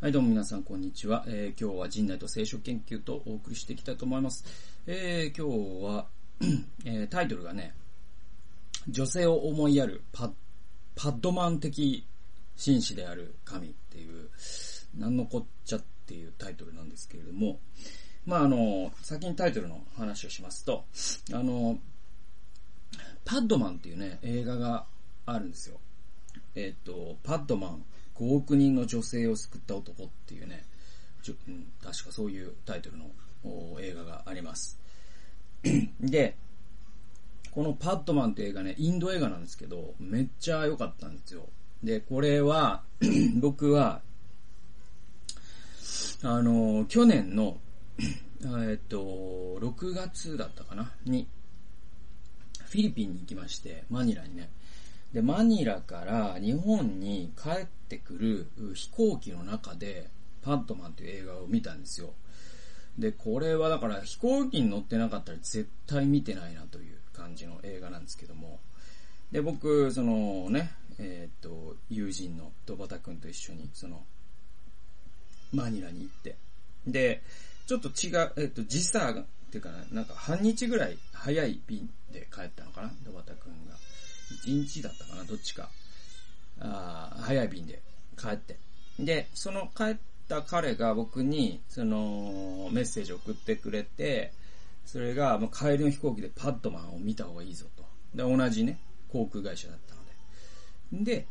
はい、どうも皆さん、こんにちは。えー今日は人内と聖書研究とお送りしていきたいと思います。えー今日は、えータイトルがね、女性を思いやるパッパッドマン的紳士である神っていう、なんのこっちゃっていうタイトルなんですけれども、まああの、先にタイトルの話をしますと、あの、パッドマンっていうね、映画があるんですよ。えっ、と、パッドマン、5億人の女性を救った男っていうね、ちょん、確かそういうタイトルの映画があります。で、このパッドマンって映画ね、インド映画なんですけど、めっちゃ良かったんですよ。で、これは、僕は、あの、去年の、えっと、6月だったかなに、フィリピンに行きまして、マニラにね。で、マニラから日本に帰ってくる飛行機の中で、パッドマンという映画を見たんですよ。で、これはだから飛行機に乗ってなかったら絶対見てないなという感じの映画なんですけども。で、僕、そのね、えーっと、友人の戸畑くんと一緒に、その、マニラに行って。で、ちょっと違う、えーっと、時差が、っていうかな、なんか半日ぐらい早い便で帰ったのかな戸畑くんが。1日だったかなどっちか。あー早い便で帰って。で、その帰った彼が僕に、その、メッセージを送ってくれて、それが、もう帰りの飛行機でパッドマンを見た方がいいぞと。で、同じね、航空会社だったので。で、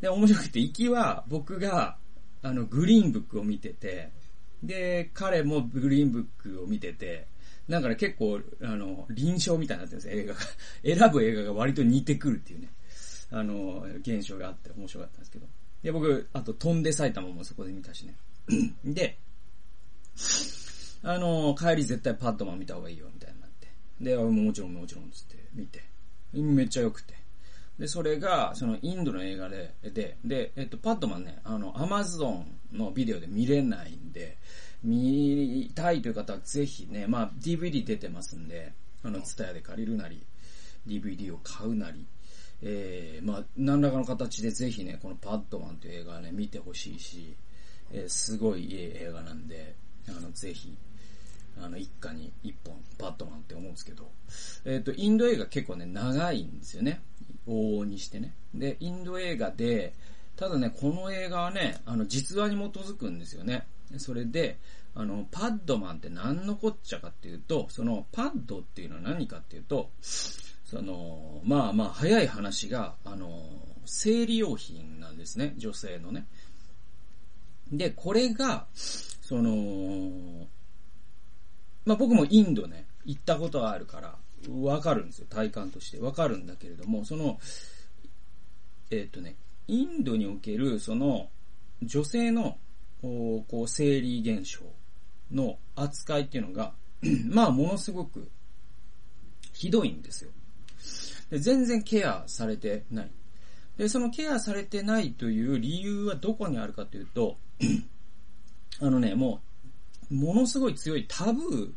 で、面白くて、行きは僕が、あの、グリーンブックを見てて、で、彼もグリーンブックを見てて、なんかね、結構、あの、臨床みたいになってるんですよ、映画が。選ぶ映画が割と似てくるっていうね、あの、現象があって面白かったんですけど。で、僕、あと、飛んで埼玉もそこで見たしね。で、あの、帰り絶対パッドマン見た方がいいよ、みたいになって。で、あもちろんもちろん、つって見て。めっちゃ良くて。で、それが、そのインドの映画で、で、で、えっと、パッドマンね、あの、アマゾンのビデオで見れないんで、見たいという方はぜひね、まあ、DVD 出てますんで、あの、ツタヤで借りるなり、DVD を買うなり、えー、まあ、何らかの形でぜひね、このパッドマンという映画はね、見てほしいし、えーすごいいい映画なんで、あの、ぜひ、あの、一家に一本、パッドマンって思うんですけど、えっ、と、インド映画結構ね、長いんですよね。往々にしてね。で、インド映画で、ただね、この映画はね、あの、実話に基づくんですよね。それで、あの、パッドマンって何のこっちゃかっていうと、その、パッドっていうのは何かっていうと、その、まあまあ、早い話が、あの、生理用品なんですね、女性のね。で、これが、その、まあ僕もインドね、行ったことがあるから、わかるんですよ、体感として。わかるんだけれども、その、えっ、とね、インドにおける、その、女性の、こう、生理現象の扱いっていうのが、まあ、ものすごく、ひどいんですよ。で全然ケアされてない。で、そのケアされてないという理由はどこにあるかというと、あのね、もう、ものすごい強いタブ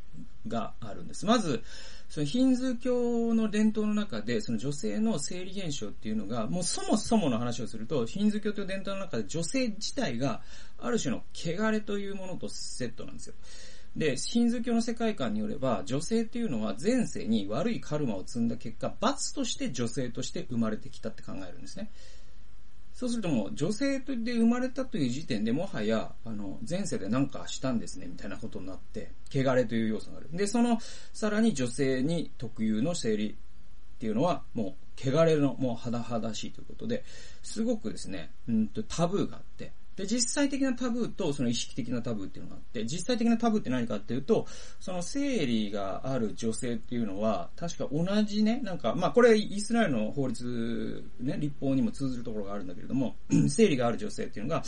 ーがあるんです。まず、そのヒンズー教の伝統の中で、その女性の生理現象っていうのが、もうそもそもの話をすると、ヒンズー教という伝統の中で女性自体が、ある種の汚れというものとセットなんですよ。で、ヒンズー教の世界観によれば、女性っていうのは前世に悪いカルマを積んだ結果、罰として女性として生まれてきたって考えるんですね。そうするともう女性で生まれたという時点でもはや、あの、前世で何かしたんですね、みたいなことになって、汚れという要素がある。で、その、さらに女性に特有の生理っていうのは、もう、汚れの、もう肌々しいということで、すごくですね、うんと、タブーがあって、で、実際的なタブーと、その意識的なタブーっていうのがあって、実際的なタブーって何かっていうと、その生理がある女性っていうのは、確か同じね、なんか、まあこれイスラエルの法律、ね、立法にも通ずるところがあるんだけれども、生理がある女性っていうのが、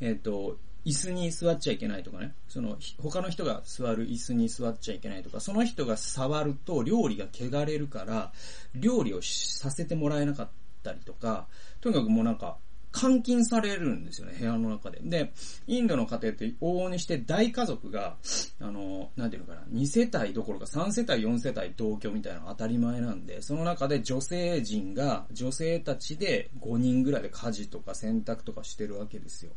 えっ、と、椅子に座っちゃいけないとかね、その、他の人が座る椅子に座っちゃいけないとか、その人が触ると料理が汚れるから、料理をさせてもらえなかったりとか、とにかくもうなんか、監禁されるんですよね、部屋の中で。で、インドの家庭って往々にして大家族が、あの、なんていうのかな、2世帯どころか3世帯、4世帯同居みたいなのが当たり前なんで、その中で女性陣が、女性たちで5人ぐらいで家事とか洗濯とかしてるわけですよ。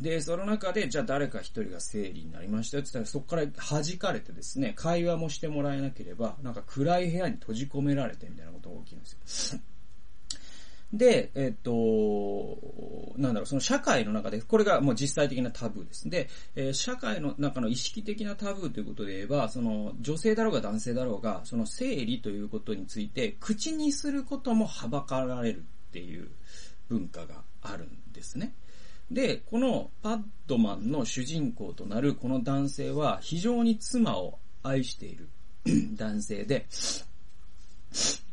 で、その中で、じゃあ誰か一人が生理になりましたよって言ったら、そこから弾かれてですね、会話もしてもらえなければ、なんか暗い部屋に閉じ込められてみたいなことが起きるんですよ。で、えっと、なんだろう、その社会の中で、これがもう実際的なタブーです。で、えー、社会の中の意識的なタブーということで言えば、その女性だろうが男性だろうが、その生理ということについて口にすることもはばかられるっていう文化があるんですね。で、このパッドマンの主人公となるこの男性は非常に妻を愛している 男性で、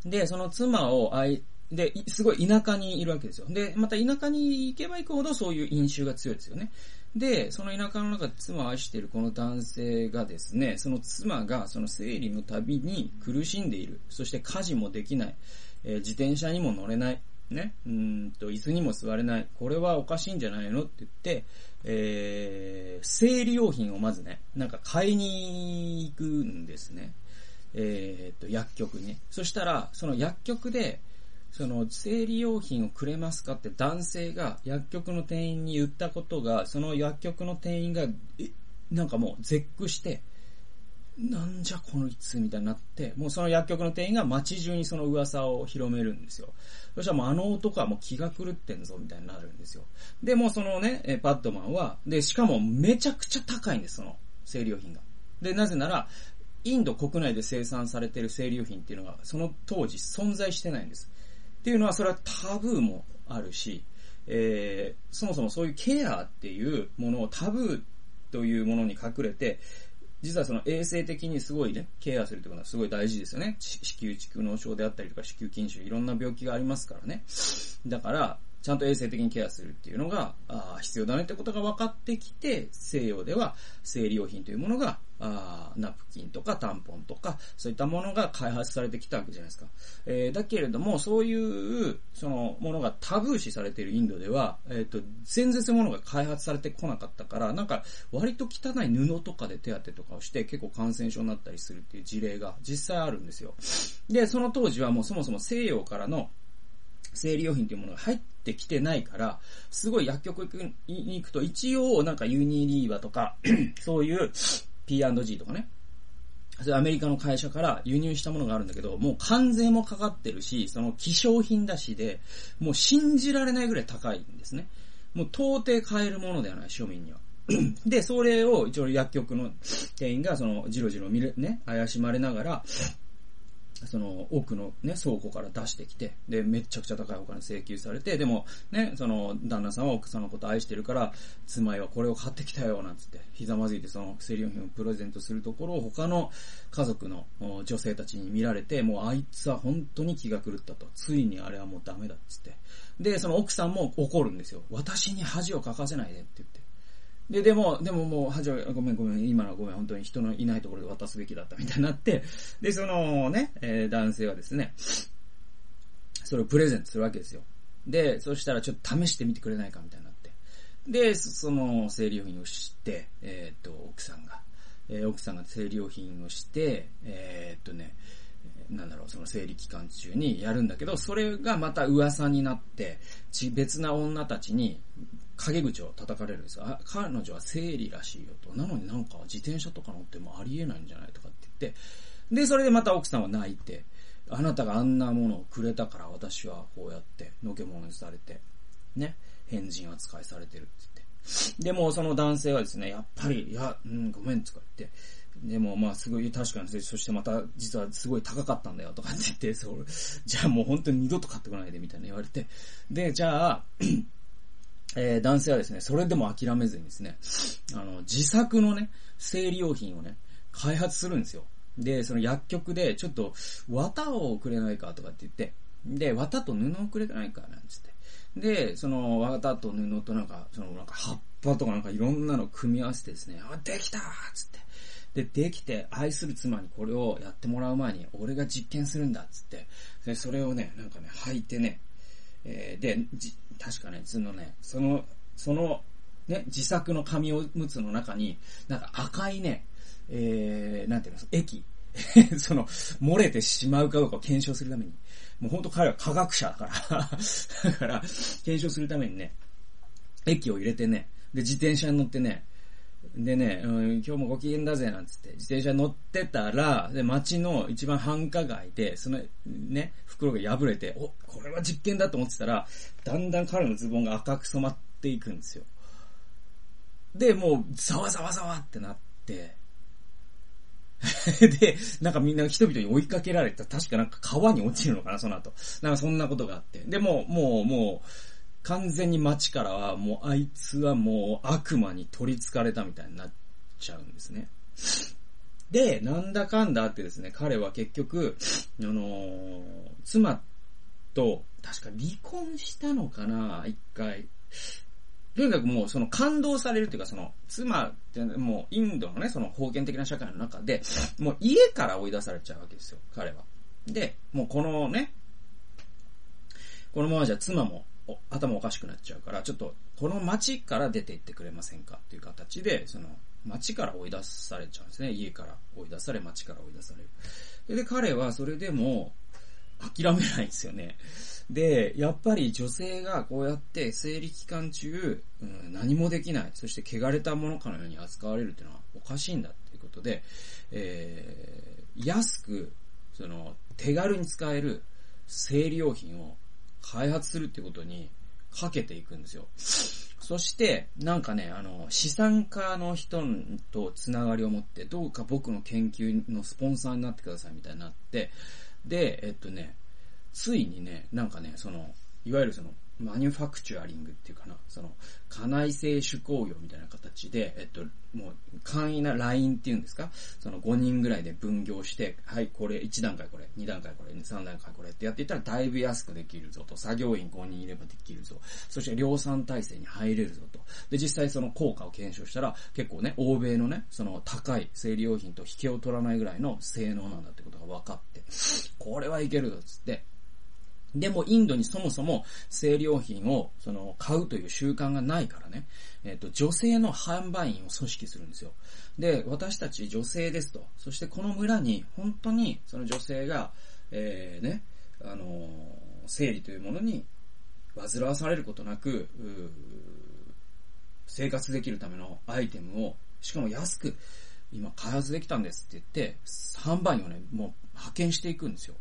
で、その妻を愛、で、すごい田舎にいるわけですよ。で、また田舎に行けば行くほどそういう飲酒が強いですよね。で、その田舎の中で妻を愛しているこの男性がですね、その妻がその生理の旅に苦しんでいる。そして家事もできない。えー、自転車にも乗れない。ね、うんと、椅子にも座れない。これはおかしいんじゃないのって言って、えー、生理用品をまずね、なんか買いに行くんですね。えー、と、薬局にね。そしたら、その薬局で、その生理用品をくれますかって男性が薬局の店員に言ったことが、その薬局の店員が、え、なんかもう絶句して、なんじゃこのいつみたいになって、もうその薬局の店員が街中にその噂を広めるんですよ。そしたらもうあの男はもう気が狂ってんぞみたいになるんですよ。で、もうそのね、パッドマンは、で、しかもめちゃくちゃ高いんです、その生理用品が。で、なぜなら、インド国内で生産されてる生理用品っていうのが、その当時存在してないんです。っていうのは、それはタブーもあるし、えー、そもそもそういうケアっていうものをタブーというものに隠れて、実はその衛生的にすごいね、ケアするってことはすごい大事ですよね。子宮蓄膿症であったりとか子宮筋腫、いろんな病気がありますからね。だから、ちゃんと衛生的にケアするっていうのが、あ必要だねってことが分かってきて、西洋では生理用品というものが、あナプキンとかタンポンとか、そういったものが開発されてきたわけじゃないですか。えー、だけれども、そういう、そのものがタブー視されているインドでは、えっ、ー、と、全然そういうものが開発されてこなかったから、なんか、割と汚い布とかで手当てとかをして、結構感染症になったりするっていう事例が実際あるんですよ。で、その当時はもうそもそも西洋からの生理用品というものが入ってきてないから、すごい薬局に行くと、一応なんかユニリーバとか そういう P&G とかね、それアメリカの会社から輸入したものがあるんだけど、もう関税もかかってるし、その希少品だしで、もう信じられないぐらい高いんですね。もう到底買えるものではない、庶民には。で、それを一応薬局の店員がその、じろじろ見る、ね、怪しまれながら、その奥のね、倉庫から出してきて、で、めちゃくちゃ高いお金請求されて、でもね、その旦那さんは奥さんのこと愛してるから、妻はこれを買ってきたよ、なんつって、ひざまずいてその生理用品をプレゼントするところを他の家族の女性たちに見られて、もうあいつは本当に気が狂ったと。ついにあれはもうダメだつって。で、その奥さんも怒るんですよ。私に恥をかかせないでって言って。で、でも、でももう、はじめ、ごめんごめん、今のはごめん、本当に人のいないところで渡すべきだったみたいになって、で、そのね、えー、男性はですね、それをプレゼントするわけですよ。で、そしたらちょっと試してみてくれないかみたいになって。で、その生理用品をして、えー、っと、奥さんが、えー、奥さんが生理用品をして、えー、っとね、なんだろう、その生理期間中にやるんだけど、それがまた噂になって、別な女たちに陰口を叩かれるんですよ。あ、彼女は生理らしいよと。なのになんか自転車とか乗ってもありえないんじゃないとかって言って、で、それでまた奥さんは泣いて、あなたがあんなものをくれたから私はこうやってのけ者にされて、ね、変人扱いされてるって言って。でもその男性はですね、やっぱり、いや、うん、ごめんとか言って、でもまあすごい確かにそしてまた実はすごい高かったんだよとかって言って、そう、じゃあもう本当に二度と買ってこないでみたいな言われて、で、じゃあ、えー、男性はですね、それでも諦めずにですね、あの、自作のね、生理用品をね、開発するんですよ。で、その薬局で、ちょっと、綿をくれないかとかって言って、で、綿と布をくれないかなんつって。で、その、綿と布となんか、その、なんか葉っぱとかなんかいろんなの組み合わせてですね、あ、できたーつって。で、できて、愛する妻にこれをやってもらう前に、俺が実験するんだっつって、で、それをね、なんかね、履いてね、えー、で、確かね、そのね、その、その、ね、自作の紙おむつの中に、なんか赤いね、えー、なんていうの、液、その、漏れてしまうかどうかを検証するために、もうほんと彼は科学者だから。だから、検証するためにね、液を入れてね、で、自転車に乗ってね、でね、うん、今日もご機嫌だぜ、なんつって、自転車乗ってたら、で、街の一番繁華街で、その、ね、袋が破れて、お、これは実験だと思ってたら、だんだん彼のズボンが赤く染まっていくんですよ。で、もう、ざわざわざわってなって、で、なんかみんな人々に追いかけられた。確かなんか川に落ちるのかな、その後。なんかそんなことがあって。でも、もう、もう、完全に街からは、もうあいつはもう悪魔に取り憑かれたみたいになっちゃうんですね。で、なんだかんだあってですね、彼は結局、あのー、妻と、確か離婚したのかな、一回。とにかくもうその感動されるっていうかその、妻ってもうインドのね、その封建的な社会の中で、もう家から追い出されちゃうわけですよ、彼は。で、もうこのね、このままじゃ妻も頭おかしくなっちゃうから、ちょっとこの街から出て行ってくれませんかっていう形で、その街から追い出されちゃうんですね。家から追い出され、街から追い出される。で、彼はそれでも諦めないんですよね。で、やっぱり女性がこうやって生理期間中、うん、何もできない、そして汚れたものかのように扱われるっていうのはおかしいんだっていうことで、えー、安く、その、手軽に使える生理用品を開発するってことにかけていくんですよ。そして、なんかね、あの、資産家の人とつながりを持って、どうか僕の研究のスポンサーになってくださいみたいになって、で、えっとね、ついにね、なんかね、その、いわゆるその、マニュファクチュアリングっていうかな、その、家内製手工業みたいな形で、えっと、もう、簡易なラインっていうんですか？その5人ぐらいで分業して、はい、これ、1段階これ、2段階これ、3段階これってやっていったらだいぶ安くできるぞと、作業員5人いればできるぞ、そして量産体制に入れるぞと。で、実際その効果を検証したら、結構ね、欧米のね、その高い生理用品と引けを取らないぐらいの性能なんだってことが分かって、これはいけるぞっつって、でもインドにそもそも生理用品をその買うという習慣がないからね、えっ、と、女性の販売員を組織するんですよ。で、私たち女性ですと。そしてこの村に本当にその女性が、えー、ね、あのー、生理というものに煩わされることなく、生活できるためのアイテムを、しかも安く今開発できたんですって言って、販売員をね、もう派遣していくんですよ。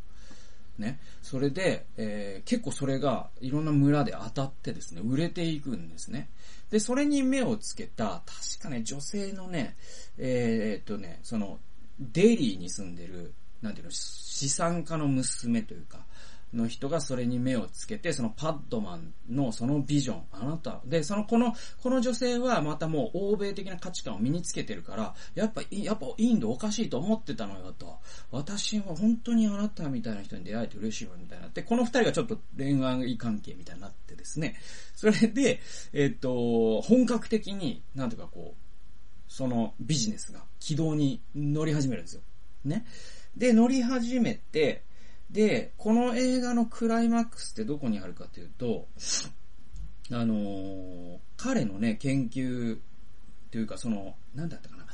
ね。それで、えー、結構それがいろんな村で当たってですね、売れていくんですね。で、それに目をつけた、確かね、女性のね、えー、っとね、その、デイリーに住んでる、なんていうの、資産家の娘というか、の人がそれに目をつけて、そのパッドマンのそのビジョン、あなた、で、その、この、この女性はまたもう欧米的な価値観を身につけてるから、やっぱ、やっぱインドおかしいと思ってたのよと。私は本当にあなたみたいな人に出会えて嬉しいわみたいなって、この二人がちょっと恋愛関係みたいになってですね、それで、えっ、と、本格的に、なんとかこう、そのビジネスが軌道に乗り始めるんですよ。ね。で、乗り始めて、で、この映画のクライマックスってどこにあるかというと、あのー、彼のね、研究というか、その、なんだったかな。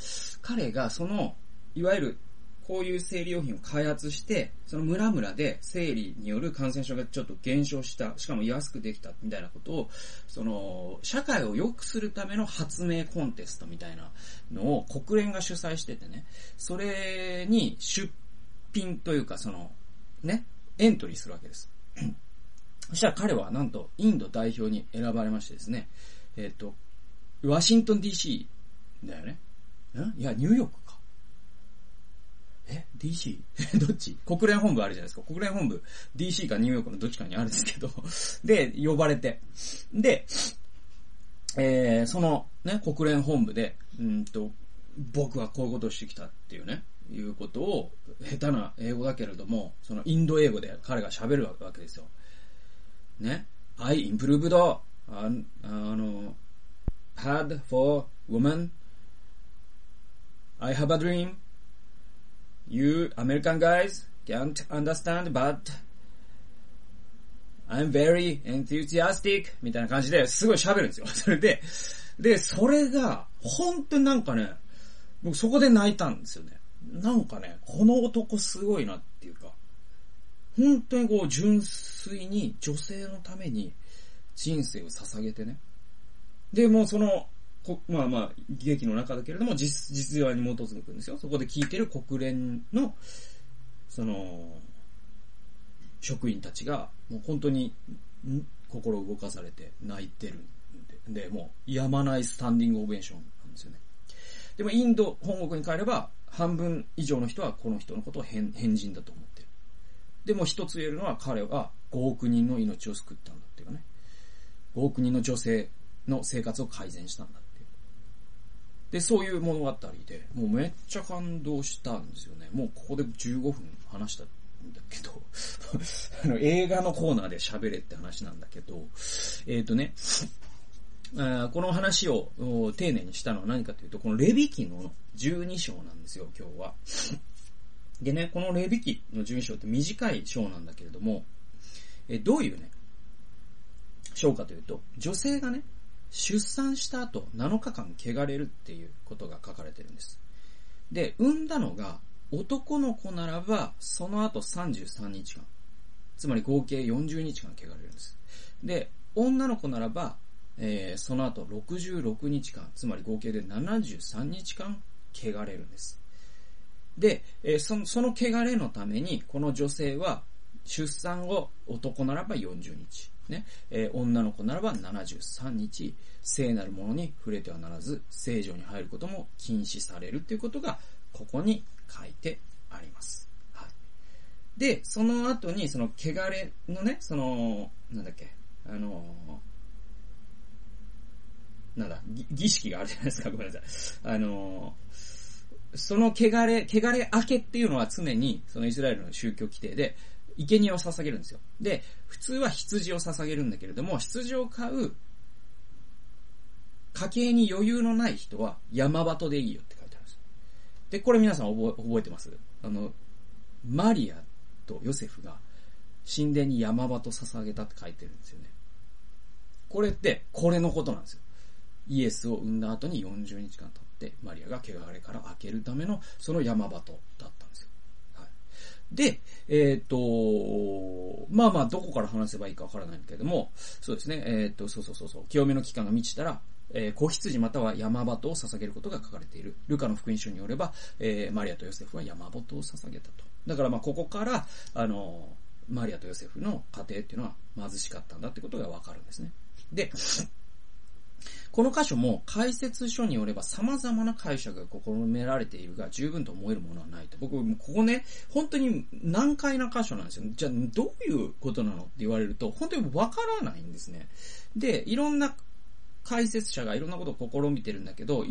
彼がその、いわゆる、こういう生理用品を開発して、その村々で生理による感染症がちょっと減少した、しかも安くできたみたいなことを、その、社会を良くするための発明コンテストみたいなのを国連が主催しててね、それに出品というか、その、ね、エントリーするわけです。そしたら彼はなんとインド代表に選ばれましてですね、えっ、ー、と、ワシントン DC だよね？んいや、ニューヨークか。え ?DC? どっち？国連本部あるじゃないですか。国連本部、DC かニューヨークのどっちかにあるんですけど で、呼ばれて。で、えー、そのね、国連本部で、うんと、僕はこういうことをしてきたっていうね、いうことを、下手な英語だけれども、そのインド英語で彼が喋るわけですよ。ね。I improved, ああの、pad for woman. I have a dream. You American guys can't understand, but I'm very enthusiastic みたいな感じですごい喋るんですよ。それで、で、それが、本当になんかね、僕そこで泣いたんですよね。なんかね、この男すごいなっていうか、本当にこう純粋に女性のために人生を捧げてね。で、もうその、こまあまあ、劇の中だけれども、実、実話に基づくんですよ。そこで聞いてる国連の、その、職員たちが、もう本当に、心動かされて泣いてるんで、で、もう、やまないスタンディングオベーションなんですよね。でも、インド、本国に帰れば、半分以上の人はこの人のことを変人だと思ってる。でも一つ言えるのは彼は5億人の命を救ったんだっていうね。5億人の女性の生活を改善したんだっていう。で、そういう物語で、もうめっちゃ感動したんですよね。もうここで15分話したんだけど あの、映画のコーナーで喋れって話なんだけど、えっ、ー、とね、この話を丁寧にしたのは何かというと、このレビ記の12章なんですよ、今日は。でね、このレビ記の12章って短い章なんだけれども、えどういうね、章かというと、女性がね、出産した後7日間汚れるっていうことが書かれてるんです。で、産んだのが男の子ならば、その後33日間。つまり合計40日間汚れるんです。で、女の子ならば、えー、その後66日間、つまり合計で73日間汚れるんです。で、えー、その、その汚れのために、この女性は、出産後、男ならば40日、ね、えー、女の子ならば73日、聖なるものに触れてはならず、聖女に入ることも禁止されるということが、ここに書いてあります。はい。で、その後に、その汚れのね、その、なんだっけ、あのなんだ、儀式があるじゃないですか、ごめんなさい。あのその汚れ、汚れ明けっていうのは常に、そのイスラエルの宗教規定で、生贄を捧げるんですよ。で、普通は羊を捧げるんだけれども、羊を飼う、家計に余裕のない人は山鳩でいいよって書いてあるんです。で、これ皆さん覚え覚えてます？あの、マリアとヨセフが神殿に山鳩捧げたって書いてるんですよね。これって、これのことなんですよ。イエスを産んだ後に40日間経って、マリアが汚れから開けるための、その山鳩だったんですよ。はい。で、えっ、ー、と、まあまあ、どこから話せばいいかわからないんだけども、そうですね、えっ、ー、と、そうそうそうそう、清めの期間が満ちたら、えー、子羊または山鳩を捧げることが書かれている。ルカの福音書によれば、えー、マリアとヨセフは山鳩を捧げたと。だからまあ、ここから、あの、マリアとヨセフの家庭っていうのは貧しかったんだってことがわかるんですね。で、この箇所も解説書によれば様々な解釈が試められているが十分と思えるものはないと。僕、ここね、本当に難解な箇所なんですよ。じゃあどういうことなのって言われると、本当にわからないんですね。で、いろんな解説者がいろんなことを試みてるんだけど、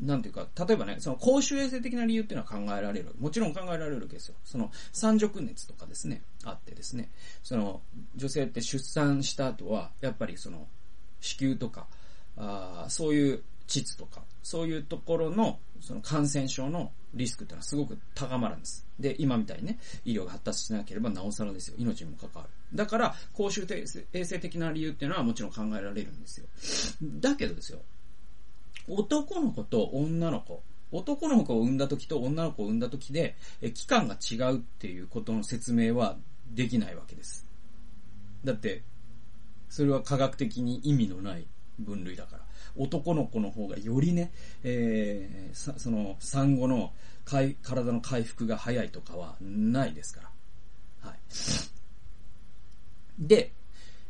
なんていうか、例えばね、その公衆衛生的な理由っていうのは考えられる。もちろん考えられるわけですよ。その、三熟熱とかですね、あってですね、その、女性って出産した後は、やっぱりその、子宮とか、あそういう膣とか、そういうところの、その感染症のリスクってのはすごく高まるんです。で、今みたいにね、医療が発達しなければなおさらですよ。命にも関わる。だから、公衆衛生的な理由っていうのはもちろん考えられるんですよ。だけどですよ、男の子と女の子、男の子を産んだ時と女の子を産んだ時で、え期間が違うっていうことの説明はできないわけです。だって、それは科学的に意味のない分類だから。男の子の方がよりね、えー、その産後の体の回復が早いとかはないですから。はい。で、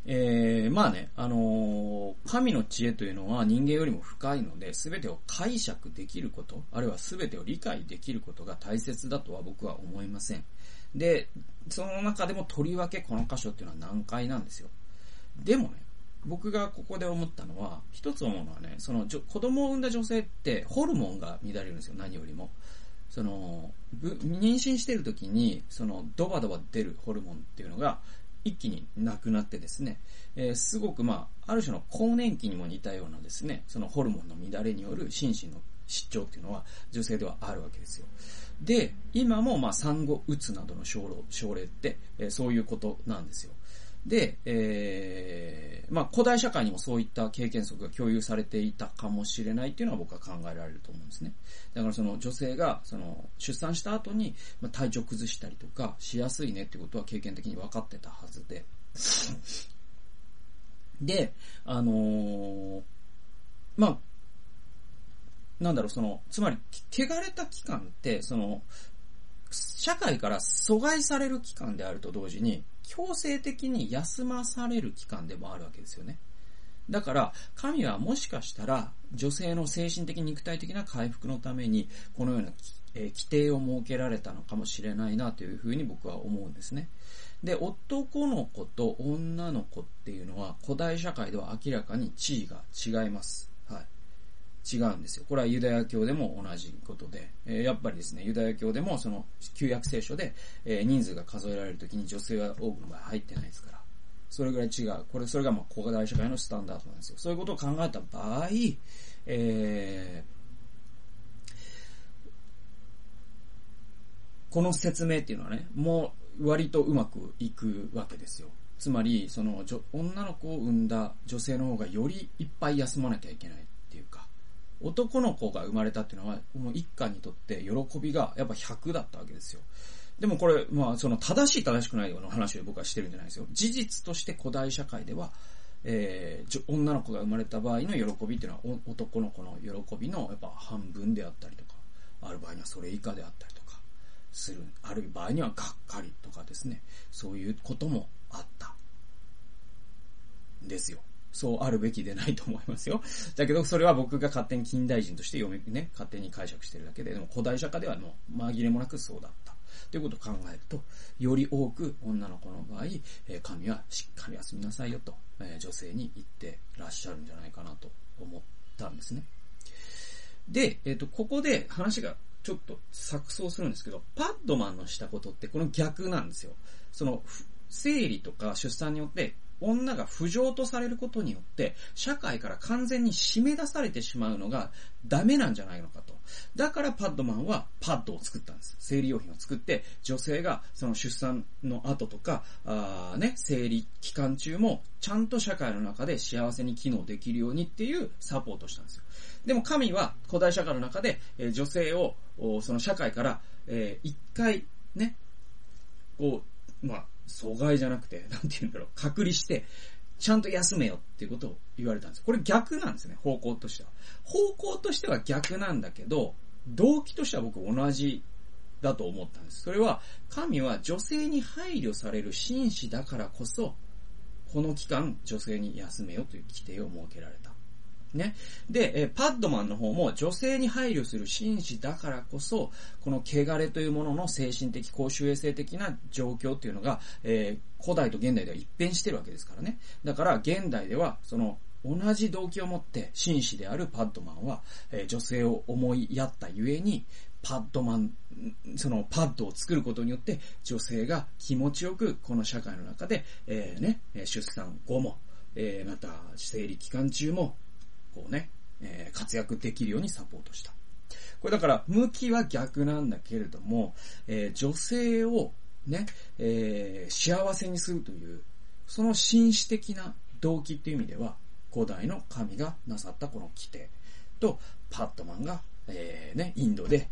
えー、まあね、あのー、神の知恵というのは人間よりも深いので、全てを解釈できること、あるいは全てを理解できることが大切だとは僕は思いません。で、その中でもとりわけこの箇所っていうのは難解なんですよ。でもね、僕がここで思ったのは、一つ思うのはね、その子供を産んだ女性ってホルモンが乱れるんですよ、何よりも。その、妊娠してる時に、その、ドバドバ出るホルモンっていうのが、一気になくなってですね、えー、すごくまあ、ある種の更年期にも似たようなですね、そのホルモンの乱れによる心身の失調っていうのは女性ではあるわけですよ。で、今もまあ産後うつなどの症例って、えー、そういうことなんですよ。で、えー、まあ、古代社会にもそういった経験則が共有されていたかもしれないっていうのは僕は考えられると思うんですね。だからその女性が、その、出産した後に、ま体調崩したりとかしやすいねってことは経験的に分かってたはずで。で、あのー、まあ、なんだろう、その、つまり、汚れた期間って、その、社会から阻害される期間であると同時に、強制的に休まされる期間でもあるわけですよね。だから、神はもしかしたら、女性の精神的肉体的な回復のために、このような、え規定を設けられたのかもしれないなというふうに僕は思うんですね。で、男の子と女の子っていうのは、古代社会では明らかに地位が違います。違うんですよ。これはユダヤ教でも同じことで、え、やっぱりですね、ユダヤ教でもその旧約聖書で、え、人数が数えられるときに女性は多くの場合入ってないですから。それぐらい違う。これ、それがまあ古代社会のスタンダードなんですよ。そういうことを考えた場合、えー、この説明っていうのはね、もう割とうまくいくわけですよ。つまり、その、女の子を産んだ女性の方がよりいっぱい休まなきゃいけないっていうか、男の子が生まれたっていうのは、もう一家にとって喜びがやっぱ100だったわけですよ。でもこれ、まあ、その正しい正しくないような話を僕はしてるんじゃないですよ。事実として古代社会では、えー、女の子が生まれた場合の喜びっていうのは、男の子の喜びのやっぱ半分であったりとか、ある場合にはそれ以下であったりとか、する。ある場合にはがっかりとかですね、そういうこともあった。ですよ。そうあるべきでないと思いますよ。だけど、それは僕が勝手に近代人として読め、ね、勝手に解釈してるだけで、でも古代社会ではもう紛れもなくそうだった。ということを考えると、より多く女の子の場合、え神はしっかり休みなさいよと、え女性に言ってらっしゃるんじゃないかなと思ったんですね。で、えっ、と、ここで話がちょっと錯綜するんですけど、パッドマンのしたことってこの逆なんですよ。その、生理とか出産によって女が不浄とされることによって、社会から完全に締め出されてしまうのがダメなんじゃないのかと。だからパッドマンはパッドを作ったんです。生理用品を作って、女性がその出産の後とか、あね、生理期間中もちゃんと社会の中で幸せに機能できるようにっていうサポートしたんですよ。でも神は古代社会の中で、え、女性をその社会から、えー、一回ね、こう、まあ、阻害じゃなくて、なんて言うんだろう、隔離して、ちゃんと休めよっていうことを言われたんです。これ逆なんですね、方向としては。方向としては逆なんだけど、動機としては僕同じだと思ったんです。それは、神は女性に配慮される紳士だからこそ、この期間女性に休めよという規定を設けられた。ね。で、えパッドマンの方も女性に配慮する紳士だからこそ、この汚れというものの精神的、公衆衛生的な状況っていうのが、えー、古代と現代では一変してるわけですからね。だから現代では、その、同じ動機を持って紳士であるパッドマンは、えー、女性を思いやったゆえに、パッドマン、そのパッドを作ることによって女性が気持ちよくこの社会の中で、えー、ね、出産後も、えー、また生理期間中もこうね、えー、活躍できるようにサポートした。これだから、向きは逆なんだけれども、えー、女性をね、えー、幸せにするという、その紳士的な動機っていう意味では、古代の神がなさったこの規定と、パットマンが、えー、ね、インドで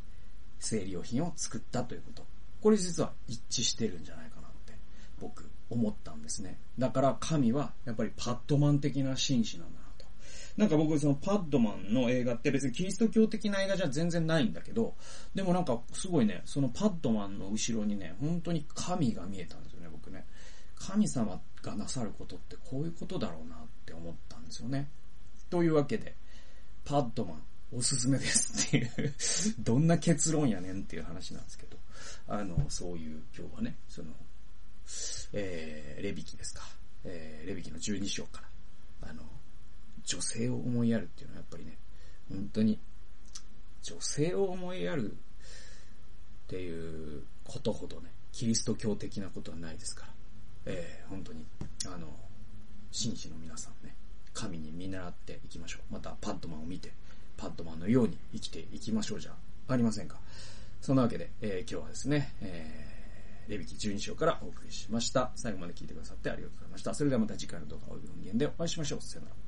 生理用品を作ったということ。これ実は一致してるんじゃないかなって僕思ったんですね。だから神はやっぱりパットマン的な紳士なんだなんか僕そのパッドマンの映画って別にキリスト教的な映画じゃ全然ないんだけど、でもなんかすごいね、そのパッドマンの後ろにね、本当に神が見えたんですよね、僕ね。神様がなさることってこういうことだろうなって思ったんですよね。というわけで、パッドマンおすすめですっていう どんな結論やねんっていう話なんですけど、あの、そういう今日はね、その、えー、レビキですか。えー、レビキの12章から、あの、女性を思いやるっていうのはやっぱりね、本当に、女性を思いやるっていうことほどね、キリスト教的なことはないですから、えー、本当に、あの、紳士の皆さんね、神に見習っていきましょう。また、パッドマンを見て、パッドマンのように生きていきましょうじゃありませんか。そんなわけで、えー、今日はですね、えーレビキ12章からお送りしました。最後まで聞いてくださってありがとうございました。それではまた次回の動画、おい音源でお会いしましょう。さよなら。